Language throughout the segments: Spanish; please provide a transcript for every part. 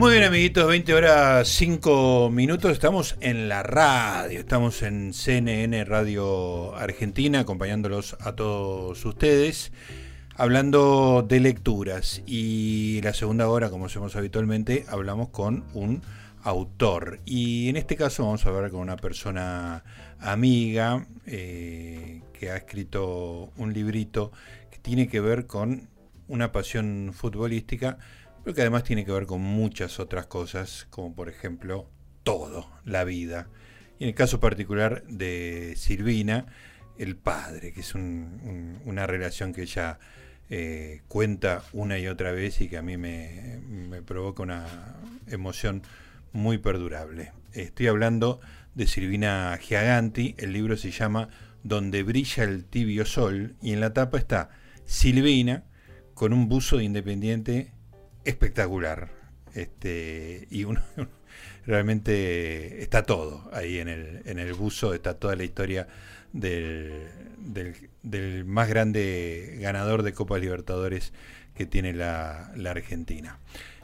Muy bien, amiguitos, 20 horas 5 minutos. Estamos en la radio, estamos en CNN Radio Argentina, acompañándolos a todos ustedes, hablando de lecturas. Y la segunda hora, como hacemos habitualmente, hablamos con un autor. Y en este caso vamos a hablar con una persona amiga eh, que ha escrito un librito que tiene que ver con una pasión futbolística pero que además tiene que ver con muchas otras cosas, como por ejemplo todo, la vida. Y en el caso particular de Silvina, el padre, que es una relación que ella eh, cuenta una y otra vez y que a mí me, provoca una emoción muy perdurable. Estoy hablando de Silvina Giaganti, el libro se llama Donde brilla el tibio sol y en la tapa está Silvina con un buzo de independiente espectacular. Este, y uno realmente está todo ahí en el, en el buzo, está toda la historia del, del, más grande ganador de Copa Libertadores que tiene la, la, Argentina.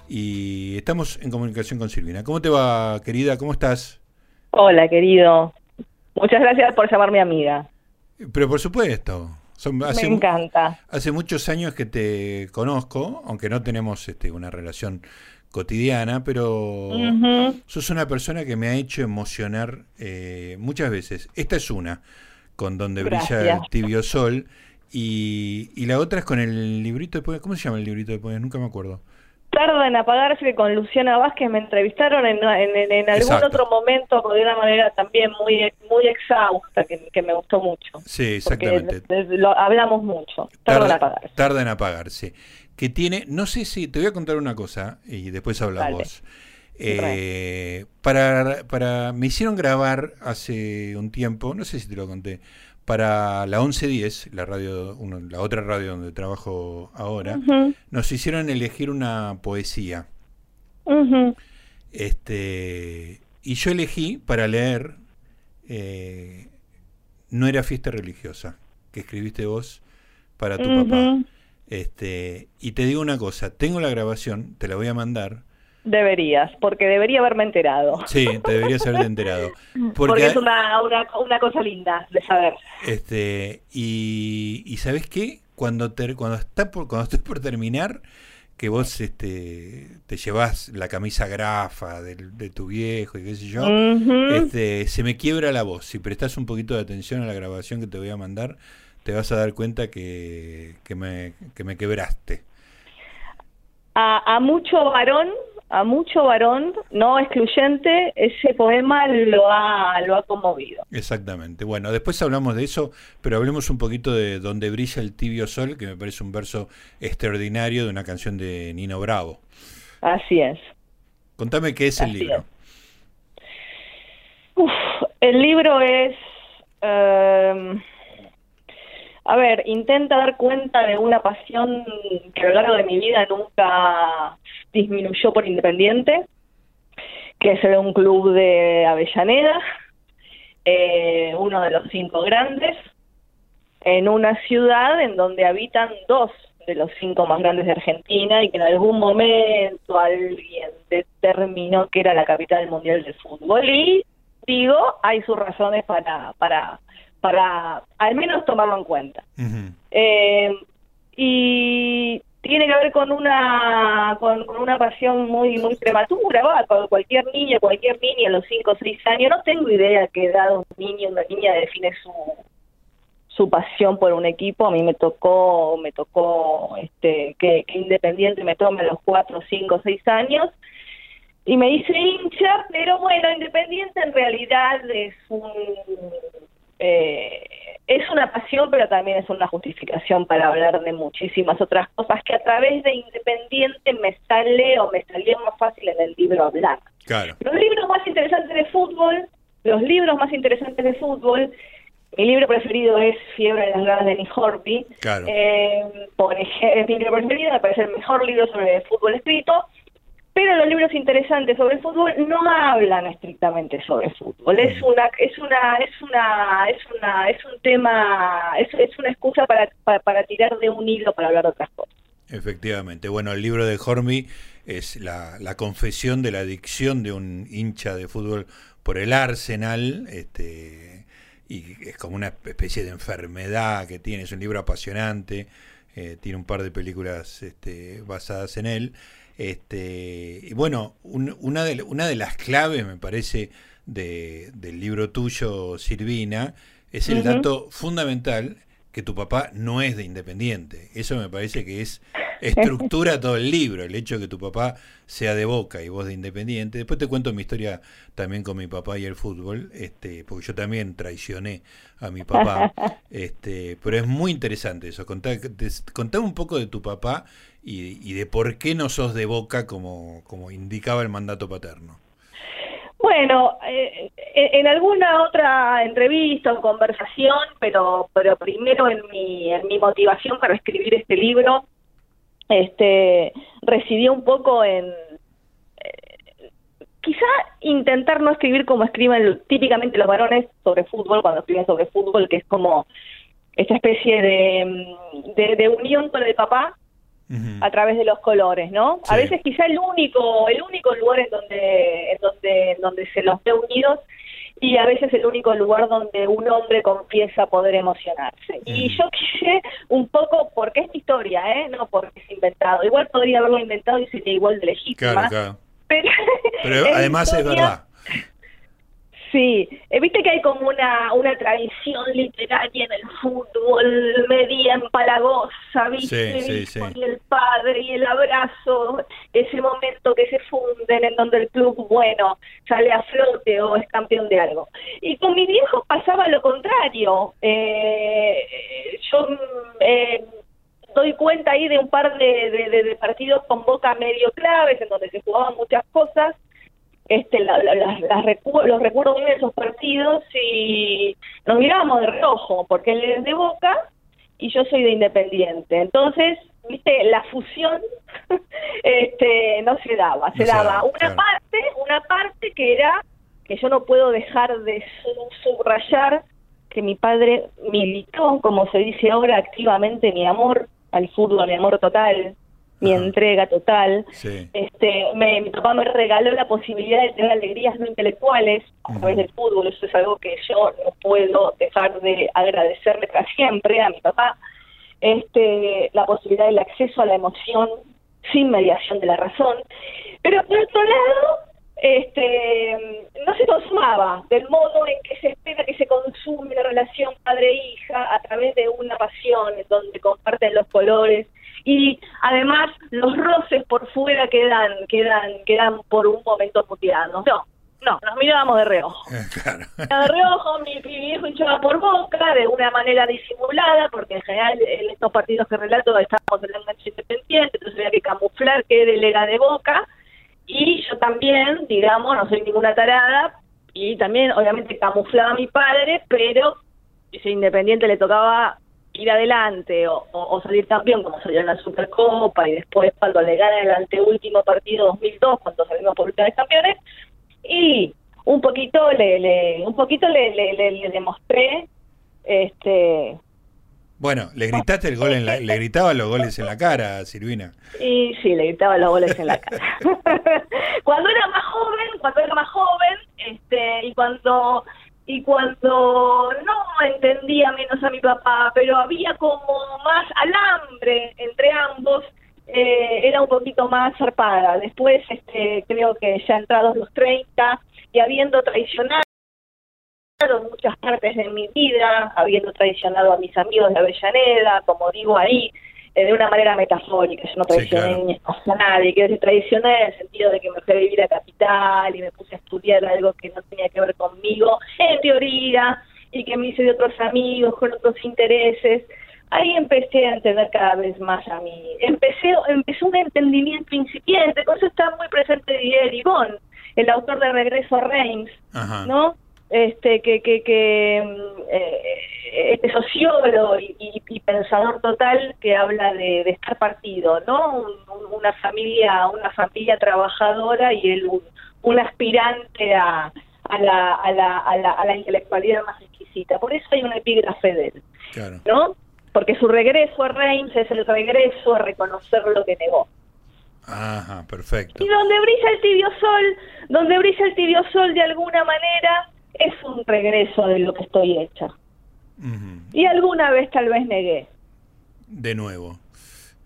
Y estamos en comunicación con Silvina. ¿Cómo te va, querida? ¿Cómo estás? Hola, querido. Muchas gracias por llamarme amiga. Pero por supuesto. Me encanta. Hace muchos años que te conozco, aunque no tenemos este, una relación cotidiana, pero sos una persona que me ha hecho emocionar eh, muchas veces. Esta es una, con Donde brilla el tibio sol, y, y, la otra es con el librito de poemas. ¿Cómo se llama el librito de poemas? Nunca me acuerdo tarda en apagarse con Luciana Vázquez me entrevistaron en, en, algún otro momento de una manera también muy muy exhausta que, me gustó mucho. Sí, exactamente. lo, hablamos mucho. Tarda, en apagarse. Tarda en apagarse. Que tiene, no sé si, te voy a contar una cosa y después hablas vos. Eh, para, para, me hicieron grabar hace un tiempo, no sé si te lo conté, para la 1110, la radio, la otra radio donde trabajo ahora, nos hicieron elegir una poesía. Este y yo elegí para leer eh, No era fiesta religiosa, que escribiste vos para tu papá. Este, y te digo una cosa, tengo la grabación, te la voy a mandar. Deberías, porque debería haberme enterado. Sí, te deberías haber enterado. Porque, es una, una, cosa linda de saber. Este, y, y ¿sabes qué? Cuando, cuando, está por, cuando estoy por terminar, que vos este, te llevas la camisa grafa de, de tu viejo y qué sé yo, este, se me quiebra la voz. Si prestas un poquito de atención a la grabación que te voy a mandar, te vas a dar cuenta que, que, me, que me quebraste. A, a mucho varón a mucho varón, no excluyente, ese poema lo ha, lo ha conmovido. Exactamente. Bueno, después hablamos de eso, pero hablemos un poquito de Donde brilla el tibio sol, que me parece un verso extraordinario de una canción de Nino Bravo. Así es. Contame qué es el libro. el libro es... Em, a ver, intenta dar cuenta de una pasión que a lo largo de mi vida nunca disminuyó por Independiente, que es un club de Avellaneda, eh, uno de los cinco grandes, en una ciudad en donde habitan dos de los cinco más grandes de Argentina y que en algún momento alguien determinó que era la capital mundial del fútbol. Y digo hay sus razones para para para al menos tomarlo en cuenta. Eh, y tiene que ver con una con, una pasión muy muy prematura va cualquier niño cualquier niña a los 5 o 6 años. No tengo idea qué edad un niño una niña define su su pasión por un equipo. A mí me tocó me tocó este que, Independiente me tome a los 4 5 6 años. Y me hice hincha pero bueno Independiente en realidad es un eh, es una pasión, pero también es una justificación para hablar de muchísimas otras cosas que a través de Independiente me sale o me salía más fácil en el libro hablar. Los libros más interesantes de fútbol, los libros más interesantes de fútbol, mi libro preferido es Fiebre de las ganas de Nick Horby. Eh, por ejemplo, mi libro preferido, me parece el mejor libro sobre fútbol escrito pero los libros interesantes sobre el fútbol no hablan estrictamente sobre fútbol es una es una es una es una es un tema es, es una excusa para, para, tirar de un hilo para hablar de otras cosas Efectivamente. Bueno, el libro de Hormy es la, la, confesión de la adicción de un hincha de fútbol por el Arsenal, este, y es como una especie de enfermedad que tiene, es un libro apasionante, eh, tiene un par de películas este, basadas en él. Este, y bueno, una, de, una de las claves, me parece, de, del libro tuyo, Silvina, es el dato fundamental que tu papá no es de Independiente. Eso me parece que es estructura todo el libro, el hecho de que tu papá sea de Boca y vos de Independiente. Después te cuento mi historia también con mi papá y el fútbol, este, porque yo también traicioné a mi papá. Este, pero es muy interesante eso. Contá, un poco de tu papá y, y de por qué no sos de Boca como, como indicaba el mandato paterno. Bueno, eh, en alguna otra entrevista o conversación, pero, pero primero en mi, en mi motivación para escribir este libro, este, residí un poco en eh, quizá intentar no escribir como escriben típicamente los varones sobre fútbol, cuando escriben sobre fútbol, que es como esta especie de, de, de unión con el papá a través de los colores, ¿no? A veces quizá el único, el único lugar en donde, en donde, donde se los ve unidos y a veces el único lugar donde un hombre confiesa poder emocionarse. Y yo quise un poco, porque es historia, ¿eh? No porque es inventado. Igual podría haberlo inventado y sería igual de legítima. Pero, pero además es verdad. Sí, eh, viste que hay como una, una tradición literaria en el fútbol media empalagosa, viste, sí, sí, y el padre y el abrazo, ese momento que se funden en donde el club, bueno, sale a flote o es campeón de algo. Y con mi viejo pasaba lo contrario. Eh, yo eh, doy cuenta ahí de un par de, de partidos con boca medio claves, en donde se jugaban muchas cosas, este, la, los recuerdo bien de esos partidos y nos mirábamos de rojo, porque él es de Boca y yo soy de Independiente. Entonces, viste, la fusión este, no se daba, se daba una parte, una parte que era que yo no puedo dejar de subrayar que mi padre militó, como se dice ahora, activamente mi amor al fútbol, mi amor total, mi entrega total. Este, mi papá me regaló la posibilidad de tener alegrías no intelectuales a través del fútbol. Eso es algo que yo no puedo dejar de agradecerle para siempre a mi papá. Este, la posibilidad del acceso a la emoción sin mediación de la razón. Pero por otro lado, este, no se consumaba del modo en que se espera que se consume la relación padre-hija a través de una pasión en donde comparten los colores y además los roces por fuera quedan quedan quedan por un momento puteados. No, no, nos mirábamos de reojo. De reojo, mi, viejo hinchaba por boca de una manera disimulada, porque en general en estos partidos que relato estábamos en el enganche independiente, entonces había que camuflar que él era de boca y yo también, digamos, no soy ninguna tarada, y también obviamente camuflaba a mi padre, pero si Independiente le tocaba ir adelante o, salir campeón como salió en la Supercopa y después cuando le gana el anteúltimo partido 2002 cuando salimos por última vez campeones y un poquito le, le un poquito le, le, le, demostré este bueno, le gritaste el gol en la, le gritaba los goles en la cara, Silvina. Y sí, le gritaba los goles en la cara. cuando era más joven, cuando era más joven, este, y cuando y cuando no entendía menos a mi papá, pero había como más alambre entre ambos, eh, era un poquito más zarpada. Después, este, creo que ya entrados los 30 y habiendo traicionado muchas partes de mi vida, habiendo traicionado a mis amigos de Avellaneda, como digo ahí, de una manera metafórica, yo no traicioné a nadie, que se traicioné en el sentido de que me fui a vivir a Capital y me puse a estudiar algo que no tenía que ver conmigo, en teoría, y que me hice de otros amigos, con otros intereses. Ahí empecé a entender cada vez más a mí. Empecé, empezó un entendimiento incipiente, con eso está muy presente Didier Ibón, el autor de Regreso a Reims, ¿no? este que que, que eh, este sociólogo y, pensador total que habla de, estar partido no una familia una familia trabajadora y él un, aspirante a, a, la, a, la, a, la, a la intelectualidad más exquisita por eso hay una epígrafe de él no porque su regreso a Reims es el regreso a reconocer lo que negó. Ajá, perfecto. Y donde brilla el tibio sol, donde brilla el tibio sol de alguna manera, es un regreso de lo que estoy hecha. Y alguna vez tal vez negué. De nuevo.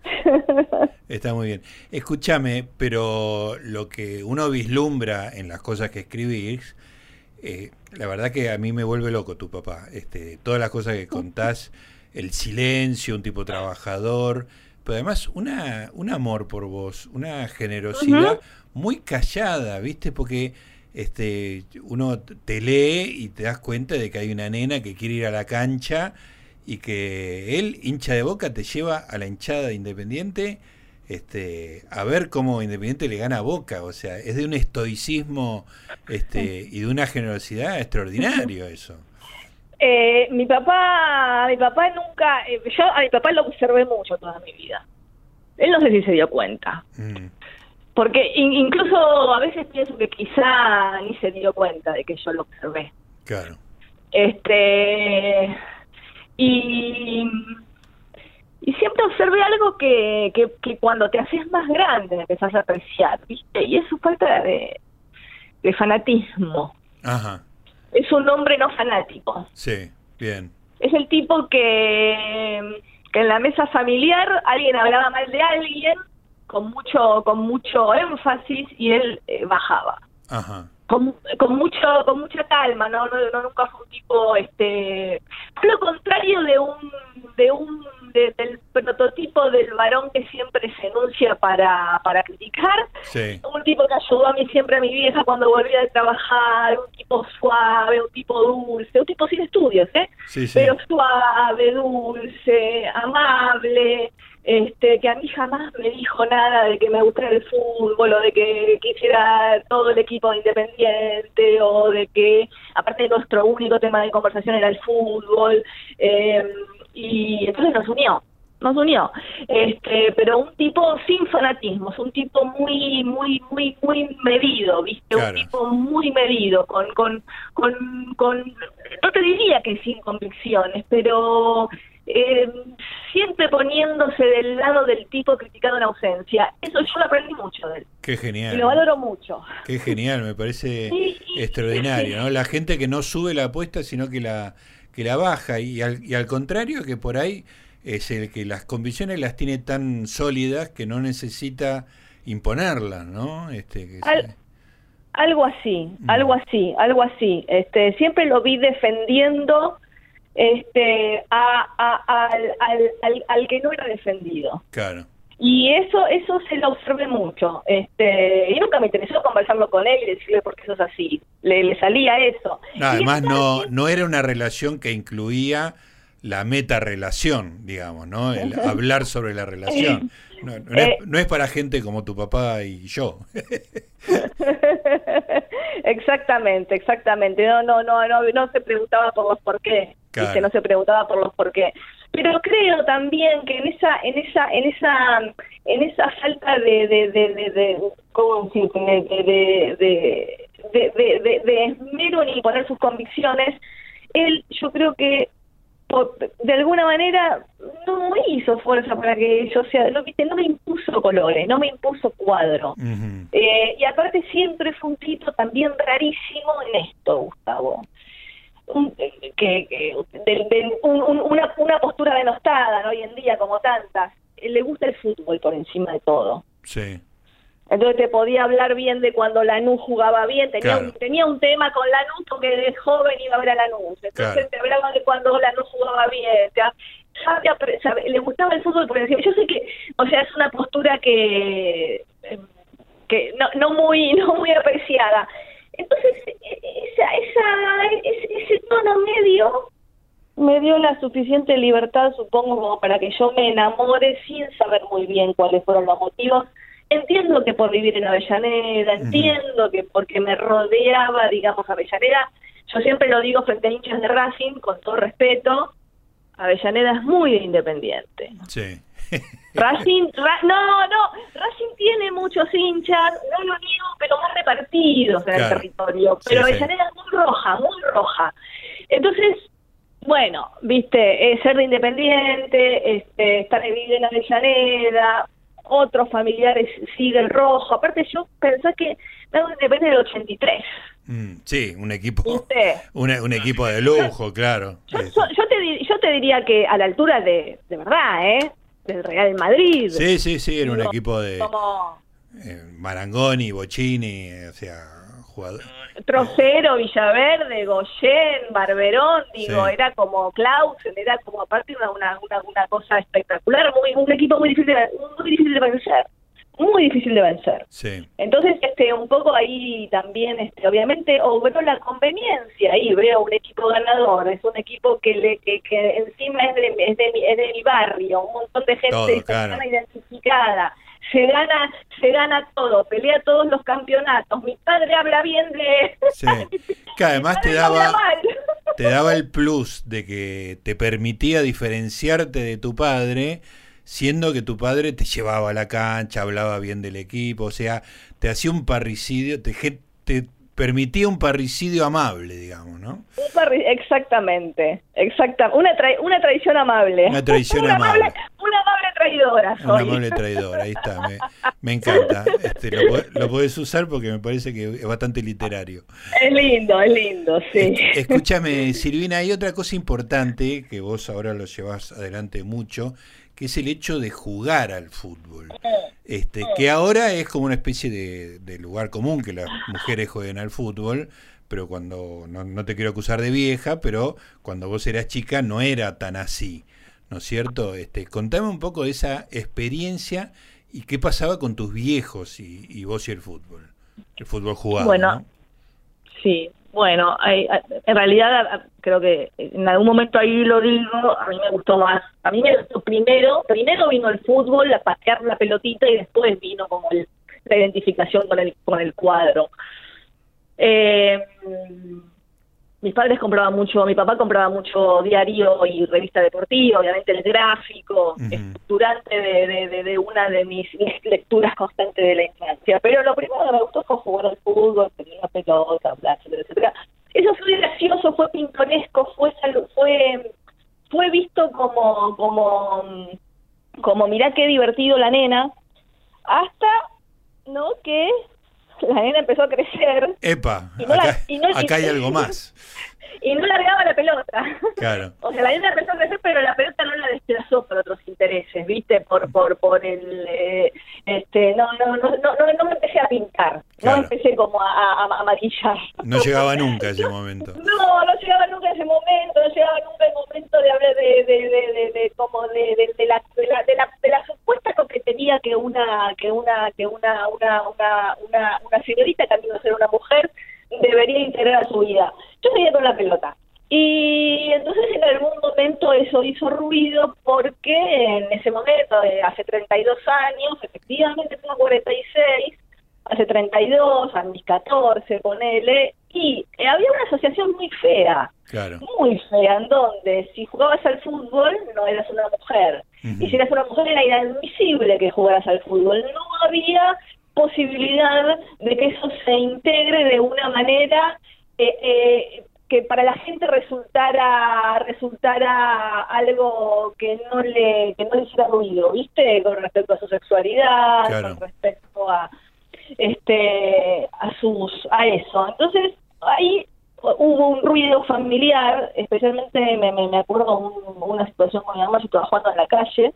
Está muy bien. Escúchame, pero lo que uno vislumbra en las cosas que escribís, eh, la verdad que a mí me vuelve loco tu papá. Este, todas las cosas que contás, el silencio, un tipo trabajador, pero además una, un amor por vos, una generosidad muy callada, ¿viste? Porque este, uno te lee y te das cuenta de que hay una nena que quiere ir a la cancha y que él, hincha de boca, te lleva a la hinchada de Independiente este, a ver cómo Independiente le gana a Boca. O sea, es de un estoicismo este, y de una generosidad extraordinario eso. Eh, mi papá, mi papá nunca, eh, yo a mi papá lo observé mucho toda mi vida. Él no sé si se dio cuenta. Mm. Porque incluso a veces pienso que quizá ni se dio cuenta de que yo lo observé. Claro. Este y y siempre observé algo que, que, cuando te haces más grande empezás a apreciar, ¿viste? Y es su falta de, de fanatismo. Ajá es un hombre no fanático. Sí, bien. Es el tipo que, que en la mesa familiar alguien hablaba mal de alguien con mucho con mucho énfasis y él eh, bajaba. Ajá. Con, con mucho con mucha calma, no, no, nunca fue un tipo este lo contrario de un de un del prototipo del varón que siempre se enuncia para, para criticar. Un tipo que ayudó a mí siempre a mi vieja cuando volvía de trabajar, un tipo suave, un tipo dulce, un tipo sin estudios, ¿eh? Pero suave, dulce, amable, este, que a mí jamás me dijo nada de que me gustara el fútbol o de que quisiera todo el equipo independiente o de que, aparte nuestro único tema de conversación era el fútbol. Eh, y entonces nos unió nos unió este pero un tipo sin fanatismos un tipo muy muy muy muy medido viste un tipo muy medido con con con con no te diría que sin convicciones pero eh, siempre poniéndose del lado del tipo criticado en ausencia. Eso yo lo aprendí mucho de él. Qué genial. Y lo valoro mucho. Qué genial, me parece extraordinario, ¿no? La gente que no sube la apuesta, sino que la que la baja y al, y al contrario que por ahí es el que las convicciones las tiene tan sólidas que no necesita imponerlas, ¿no? Este, algo así, mm. algo así, algo así. Este, siempre lo vi defendiendo este, a, al, al, al, que no era defendido. Claro. Y eso eso se lo observé mucho. Este, y nunca me interesó conversarlo con él y decirle por qué sos así. Le, le salía eso. además, no, no era una relación que incluía la meta relación, digamos, ¿no? El hablar sobre la relación. No, no, es, eh. no, es, para gente como tu papá y yo. exactamente, exactamente. No, no, no, no, no se preguntaba por los por qué. Claro. No se preguntaba por los por qué pero creo también que en esa en esa en esa en esa falta de de de de, de ¿cómo de, de, de, de, esmero ni poner sus convicciones él yo creo que de alguna manera no hizo fuerza para que yo sea no, no me impuso colores no me impuso cuadro. Eh, y aparte siempre fue un tipo también rarísimo en esto Gustavo que, una, una postura denostada hoy en día como tantas. Le gusta el fútbol por encima de todo. Sí. Entonces te podía hablar bien de cuando Lanús jugaba bien, tenía, un, tenía un tema con Lanús porque de joven iba a ver a Lanús, entonces te hablaba de cuando Lanús jugaba bien, le gustaba el fútbol porque decía, yo sé que, o sea, es una postura que que no, no muy no muy apreciada, entonces, esa, esa, ese, tono medio me dio la suficiente libertad, supongo, como para que yo me enamore sin saber muy bien cuáles fueron los motivos. Entiendo que por vivir en Avellaneda, entiendo que porque me rodeaba, digamos, Avellaneda, yo siempre lo digo frente a hinchas de Racing, con todo respeto, Avellaneda es muy independiente. Sí. Racing, no, no, Racing tiene muchos hinchas, no lo niego, pero más repartidos en el territorio. Pero Avellaneda es muy roja, muy roja. Entonces, bueno, viste, ser de independiente, este, estar viviendo en Avellaneda, otros familiares siguen rojo. Aparte, yo pensé que me independiente del 83. Mm, sí, un equipo, un, equipo de lujo, claro. Yo, te, yo te diría que a la altura de, de verdad, ¿eh? Del Real Madrid. Sí, sí, sí, era un equipo de como... Eh, Marangoni, Bocini, o sea, jugador. Trocero, Villaverde, Goyen, Barberón, digo, era como Clausen, era como aparte una, una, una, cosa espectacular, muy, un equipo muy difícil de, muy difícil de vencer muy difícil de vencer. Sí. Entonces, este, un poco ahí también, este, obviamente, obró la conveniencia. Ahí veo un equipo ganador, es un equipo que le, que, que encima es de, es de, es de mi barrio, un montón de gente identificada. Se gana, se gana todo, pelea todos los campeonatos. Mi padre habla bien de. Sí. Que además te daba, te daba el plus de que te permitía diferenciarte de tu padre siendo que tu padre te llevaba a la cancha, hablaba bien del equipo, o sea, te hacía un parricidio, te, te permitía un parricidio amable, digamos, ¿no? exactamente, exacta, una, una tradición amable. Una tradición amable. Una amable traidora. Una amable traidora, ahí está, me, encanta. Este, lo, lo, podés usar porque me parece que es bastante literario. Es lindo, es lindo, sí. Escúchame, Silvina, hay otra cosa importante que vos ahora lo llevas adelante mucho, que es el hecho de jugar al fútbol. Este, que ahora es como una especie de, lugar común que las mujeres jueguen al fútbol, pero cuando, no, te quiero acusar de vieja, pero cuando vos eras chica no era tan así, ¿no es cierto? Este, contame un poco de esa experiencia y qué pasaba con tus viejos y, vos y el fútbol, el fútbol jugado. Bueno, sí, bueno, en realidad creo que en algún momento ahí lo digo, a mí me gustó más. A mí me gustó primero, primero vino el fútbol, a patear la pelotita y después vino como la identificación con el, con el cuadro. Eh, mis padres compraban mucho, mi papá compraba mucho diario y revista deportiva, obviamente el gráfico, durante de, de, una de mis lecturas constantes de la infancia. Pero lo primero que me gustó fue jugar al fútbol, tener una pelota, etcétera, etcétera. Eso fue gracioso, fue pintoresco, fue fue fue visto como como como mirá qué divertido la nena, hasta no que la nena empezó a crecer. Epa, acá, hay algo más. Y no largaba la pelota. Claro. O sea, la nena empezó a crecer, pero la pelota no la desplazó por otros intereses, ¿viste? Por por por el eh, este no no no no no me empecé a pintar, no empecé como a, a, maquillar. No llegaba nunca ese momento. No, no llegaba nunca ese momento, no llegaba nunca el momento de hablar de de de, de, de como de, de, la, de la de la de la supuesta coquetería que una que una que una una una una, una señorita también ser una mujer debería integrar a su vida. Yo me con la pelota. Y entonces en algún momento eso hizo ruido porque en ese momento, hace 32 años, efectivamente tengo 46, hace 32, a mis 14, ponele, y había una asociación muy fea, muy fea, en donde si jugabas al fútbol no eras una mujer, y si eras una mujer era inadmisible que jugaras al fútbol, no había posibilidad de que eso se integre de una manera eh, eh, que para la gente resultara resultara algo que no le que no le hiciera ruido, ¿viste? Con respecto a su sexualidad, con respecto a este a sus a eso. Entonces, ahí hubo un ruido familiar, especialmente me, me, acuerdo una situación con mi mamá, yo estaba jugando en la calle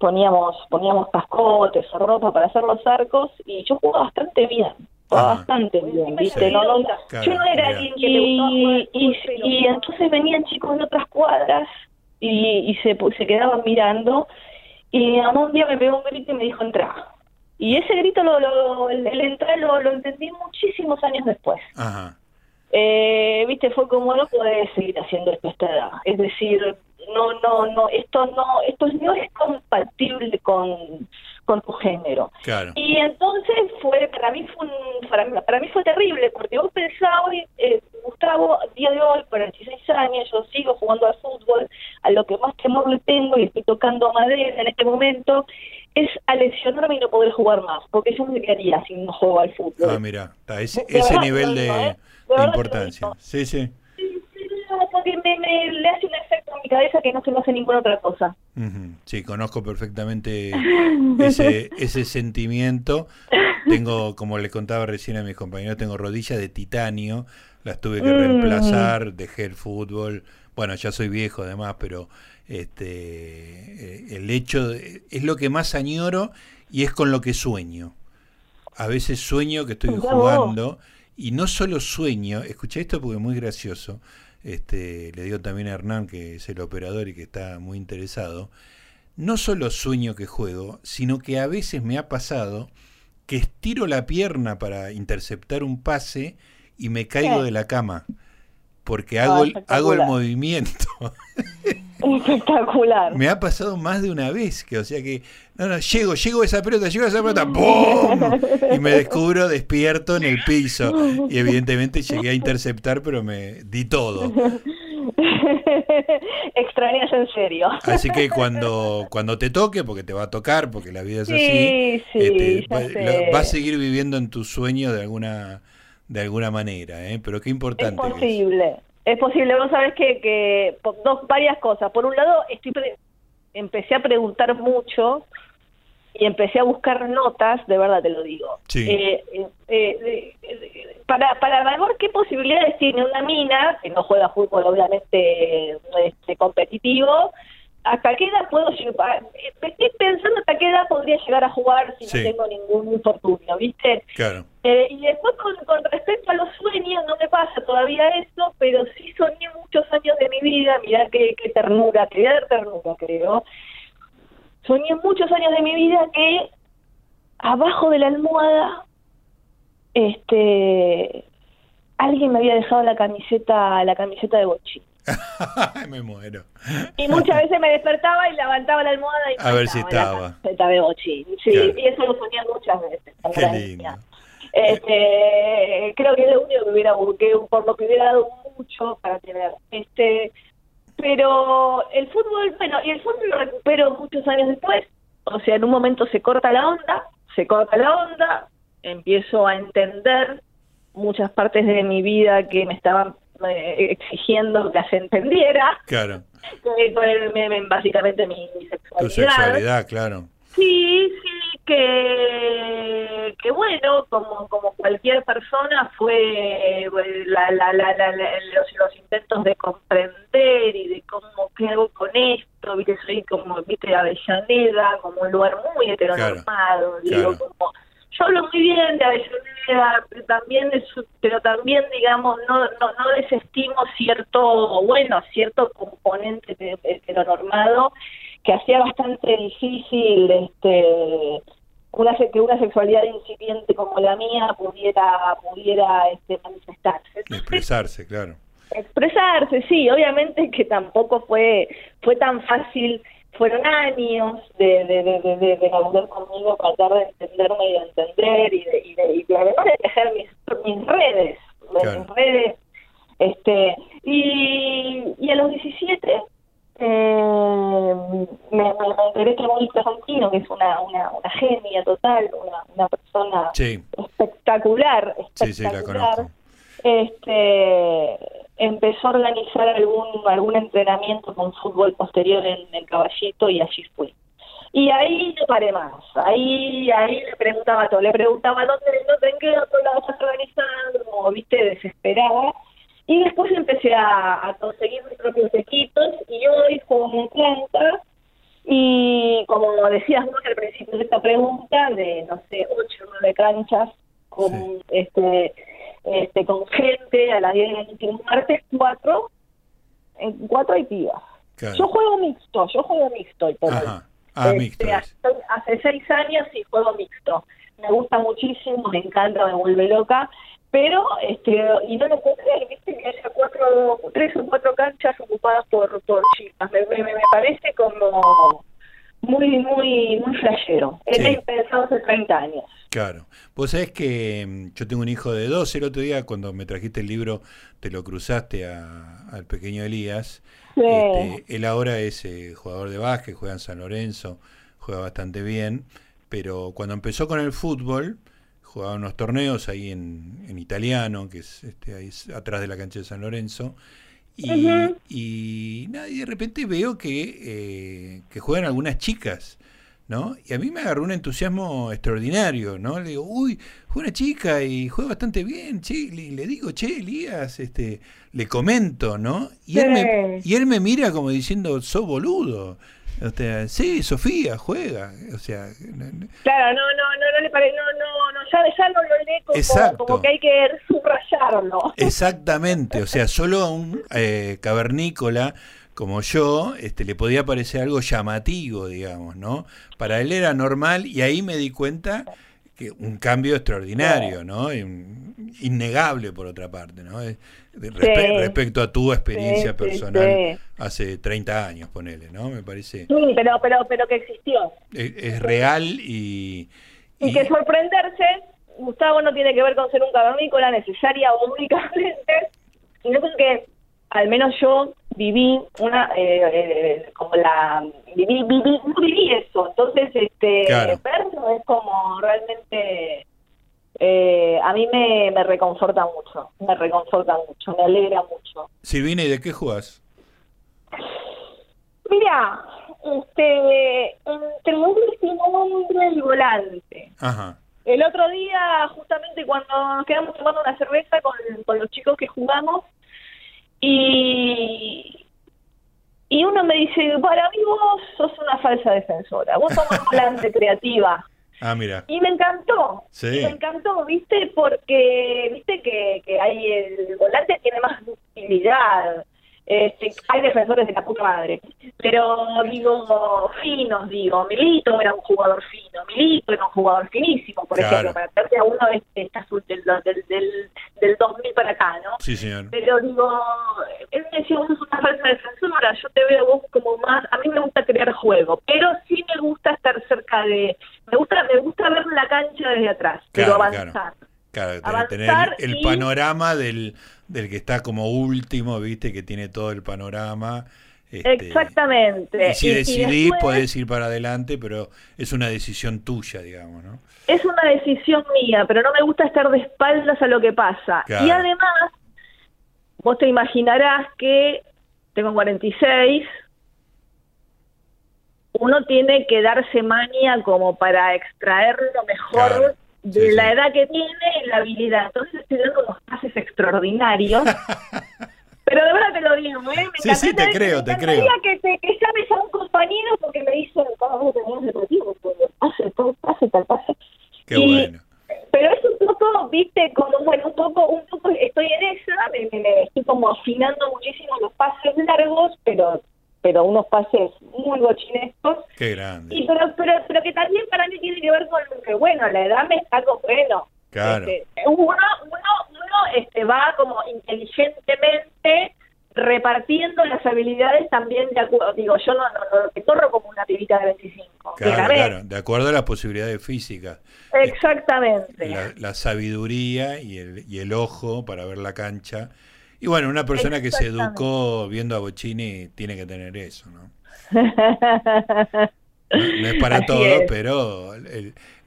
poníamos poníamos cascotes o ropa para hacer los arcos y yo jugaba bastante bien jugaba bastante bien viste no, yo no era alguien que y, y, y, entonces venían chicos de otras cuadras y, y se se quedaban mirando y a un día me pegó un grito y me dijo entra y ese grito lo, lo el, entrar lo, lo entendí muchísimos años después. Eh, viste fue como no podés seguir haciendo esto a esta edad. Es decir no, no, no, esto no, esto no es compatible con, con tu género. Y entonces fue, para mí fue para, mí fue terrible, porque vos pensás hoy, eh, Gustavo, día de hoy, 46 años, yo sigo jugando al fútbol, a lo que más temor le tengo y estoy tocando madera en este momento, es a lesionarme y no poder jugar más, porque yo me quedaría si no juego al fútbol. Ah, mira, ese, ese nivel de, ¿eh? de importancia. Sí, sí como que me, me, le hace un efecto en mi cabeza que no se me hace ninguna otra cosa. Sí, conozco perfectamente ese, ese sentimiento. Tengo, como le contaba recién a mis compañeros, tengo rodillas de titanio, las tuve que mm. reemplazar, dejé el fútbol. Bueno, ya soy viejo además, pero este eh, el hecho es lo que más añoro y es con lo que sueño. A veces sueño que estoy jugando y no solo sueño, escuché esto porque es muy gracioso, este, le digo también a Hernán, que es el operador y que está muy interesado, no solo sueño que juego, sino que a veces me ha pasado que estiro la pierna para interceptar un pase y me caigo de la cama, porque hago, el, hago el movimiento. Espectacular. Me ha pasado más de una vez, que o sea que, no, no, llego, llego a esa pelota, llego a esa pelota, ¡pum! Y me descubro despierto en el piso. Y evidentemente llegué a interceptar, pero me di todo. Extrañas en serio. Así que cuando, cuando te toque, porque te va a tocar, porque la vida es así, este, va, a seguir viviendo en tus sueños de alguna, de alguna manera, ¿eh? pero qué importante. Es posible. Es posible, vos sabés que, que dos, varias cosas. Por un lado, estoy empecé a preguntar mucho y empecé a buscar notas, de verdad te lo digo, eh, eh, eh, para, para ver qué posibilidades tiene una mina, que no juega fútbol obviamente este, competitivo, ¿hasta qué edad puedo llegar? Estoy pensando hasta qué edad podría llegar a jugar si no tengo ningún infortunio, ¿viste? Claro. Eh, y después con, respecto a los sueños, no me pasa todavía eso, pero sí soñé muchos años de mi vida, mirá qué, qué ternura, qué ternura creo. Soñé muchos años de mi vida que abajo de la almohada este alguien me había dejado la camiseta la camiseta de Bochi me muero. Y muchas veces me despertaba y levantaba la almohada y a ver si estaba. Bochi. Sí, y eso lo soñé muchas veces. Qué lindo. Este, creo que es lo único que hubiera que por lo que hubiera dado mucho para tener. Este, pero el fútbol, bueno, y el fútbol lo recupero muchos años después. O sea, en un momento se corta la onda, se corta la onda, empiezo a entender muchas partes de mi vida que me estaban eh, exigiendo que se entendiera. Claro. básicamente mi, sexualidad. Tu sexualidad, claro. Sí, sí, que, que bueno, como, como cualquier persona fue la, la, la, los, los intentos de comprender y de cómo, qué hago con esto, viste, soy como, viste, Avellaneda, como un lugar muy heteronormado, digo, como yo hablo muy bien de Avellaneda, también pero también, digamos, no, no, no desestimo cierto, bueno, cierto componente heteronormado que hacía bastante difícil este una que una sexualidad incipiente como la mía pudiera pudiera este, manifestarse. Expresarse claro. Expresarse sí obviamente que tampoco fue fue tan fácil fueron años de, de, de, de, de conmigo, tratar de entenderme y de entender y de, y de, y de además de tejer mis, mis redes, mis redes. Este, y, y a los 17 eh, me, me, enteré que Mónica que es una, una, una genia total, una, una persona espectacular, espectacular. Este, empezó a organizar algún algún entrenamiento con fútbol posterior en el caballito y allí fui. Y ahí no paré más. Ahí ahí le preguntaba todo. Le preguntaba dónde, dónde en qué otro lado estás organizando, como viste, desesperada. Y después empecé a, conseguir mis propios equipos y hoy como planta y como decías vos al principio de esta pregunta, de no sé, ocho o nueve canchas con este este, con gente a las 10 de la noche, un martes 4, en 4 hay pibas. Yo juego mixto, yo juego mixto. Ajá. Ah, este, hace, hace seis años y juego mixto. Me gusta muchísimo, me encanta, me vuelve loca, pero este y no lo puedo creer, viste que haya cuatro, tres o cuatro canchas ocupadas por, por chicas. Me, me, me parece como muy, muy, muy flashero. He pensado hace 30 años. Claro. Vos sabés que mm, yo tengo un hijo de dos. El otro día, cuando me trajiste el libro, te lo cruzaste al pequeño Elías. Este, él ahora es eh, jugador de básquet, juega en San Lorenzo, juega bastante bien. Pero cuando empezó con el fútbol, jugaba unos torneos ahí en, en italiano, que es este, ahí atrás de la cancha de San Lorenzo Y, y, nada, y de repente veo que, eh, que juegan algunas chicas. ¿no? Y a mí me agarró un entusiasmo extraordinario, ¿no? Le digo, uy, fue una chica y juega bastante bien, che, le, le digo, che, Elías, este, le comento, ¿no? Y, él me, y él me mira como diciendo, sos boludo. O sea, sí, Sofía juega, o sea... Claro, no, no, no, no le parece, no, no, no, ya, ya no lo lee como, como, que hay que subrayarlo. Exactamente, o sea, solo a un eh, cavernícola como yo, este, le podía parecer algo llamativo, digamos, ¿no? Para él era normal y ahí me di cuenta que un cambio extraordinario, ¿no? Innegable por otra parte, ¿no? Respecto a tu experiencia personal hace 30 años, ponele, ¿no? Me parece... Sí, pero, pero, pero que existió. Es, real y, y... que sorprenderse, Gustavo, no tiene que ver con ser un cavernícola necesaria o únicamente, sino con que al menos yo viví una eh, eh, como la viví, viví viví eso entonces este verlo es como realmente eh, a mí me, me reconforta mucho me reconforta mucho me alegra mucho Silvina ¿y de qué jugas? mira este entre un nombre y volante Ajá. el otro día justamente cuando nos quedamos tomando una cerveza con, con los chicos que jugamos y, y uno me dice, para mí vos sos una falsa defensora, vos sos una volante creativa. Ah, mira. Y me encantó, sí. me encantó, viste, porque viste que, que hay el volante tiene más utilidad, este, hay defensores de la puta madre, pero digo, finos, digo, Milito era un jugador fino, Milito era un jugador finísimo, por ejemplo, para hacerte a uno de estas del, del, del, del 2000 para acá, ¿no? Sí, señor. Pero digo, él me decía, vos sos una falsa defensora, yo te veo vos como más, a mí me gusta crear juego, pero sí me gusta estar cerca de, me gusta me gusta ver la cancha desde atrás, pero avanzar. Claro, tener el panorama del, del que está como último, viste, que tiene todo el panorama. Este, Exactamente. Y si decidís, podés ir para adelante, pero es una decisión tuya, digamos, ¿no? Es una decisión mía, pero no me gusta estar de espaldas a lo que pasa. Y además, vos te imaginarás que tengo 46, uno tiene que darse manía como para extraer lo mejor de la edad que tiene y la habilidad. Entonces estoy dando unos pases extraordinarios. Pero de verdad te lo digo, ¿eh? Me sí, sí, te creo, te creo. que, te, que llames a un compañero porque me dicen, ¿cómo tenías deportivo? Pase, pase, tal pase. Qué bueno. Pero es un poco, viste, como, bueno, un poco, un poco estoy en esa, me, me estoy como afinando muchísimo los pases largos, pero pero unos pases muy bochinescos. Qué grande. Y pero que también para mí tiene que ver con que, bueno, la edad me está como, bueno, claro. Este, uno, uno, uno este, va como inteligentemente repartiendo las habilidades también de acuerdo, digo, yo no, no, no corro como una pibita de 25. Claro, claro, de acuerdo a las posibilidades físicas. Exactamente. La, la sabiduría y el, y el ojo para ver la cancha y bueno, una persona que se educó viendo a Bocini tiene que tener eso, ¿no? No, es para todo, pero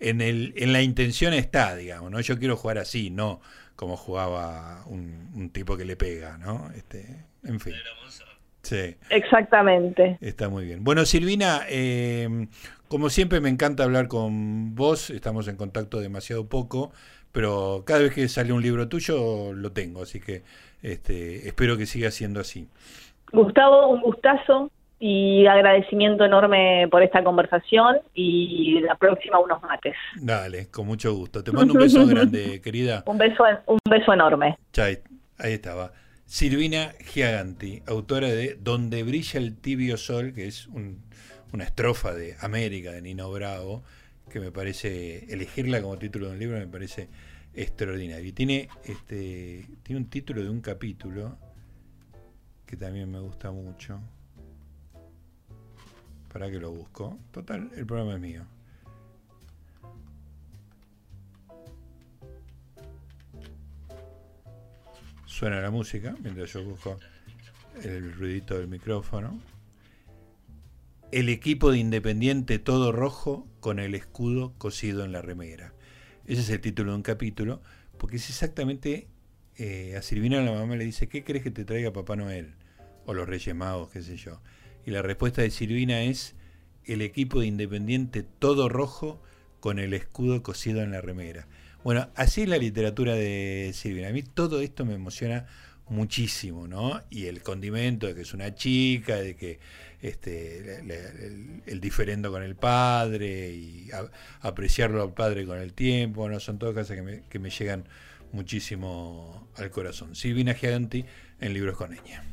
en, el, en la intención está, digamos, ¿no? Yo quiero jugar así, no como jugaba un, tipo que le pega, ¿no? Este, en fin. Sí. Exactamente. Está muy bien. Bueno, Silvina, eh, como siempre me encanta hablar con vos, estamos en contacto demasiado poco, pero cada vez que sale un libro tuyo lo tengo, así que este, espero que siga siendo así. Gustavo, un gustazo y agradecimiento enorme por esta conversación y la próxima unos mates. Dale, con mucho gusto. Te mando un beso grande, querida. Un beso, un beso enorme. Chay, ahí estaba. Silvina Giaganti, autora de Donde brilla el tibio sol, que es una estrofa de América de Nino Bravo, que me parece, elegirla como título de un libro me parece extraordinario. Y tiene, este, tiene un título de un capítulo que también me gusta mucho. Para que lo busco. Total, el programa es mío. Suena la música mientras yo busco el ruidito del micrófono. El equipo de Independiente todo rojo con el escudo cosido en la remera. Ese es el título de un capítulo, porque es exactamente, eh, a Silvina la mamá le dice, ¿qué crees que te traiga Papá Noel? o los Reyes Magos, qué sé yo. Y la respuesta de Silvina es el equipo de Independiente todo rojo con el escudo cosido en la remera. Bueno, así es la literatura de Silvina. A mí todo esto me emociona muchísimo, ¿no? Y el condimento de que es una chica, de que este, el, diferendo con el padre y apreciarlo al padre con el tiempo, ¿no? Son todas cosas que me, llegan muchísimo al corazón. Silvina Giganti en Libros con Eña.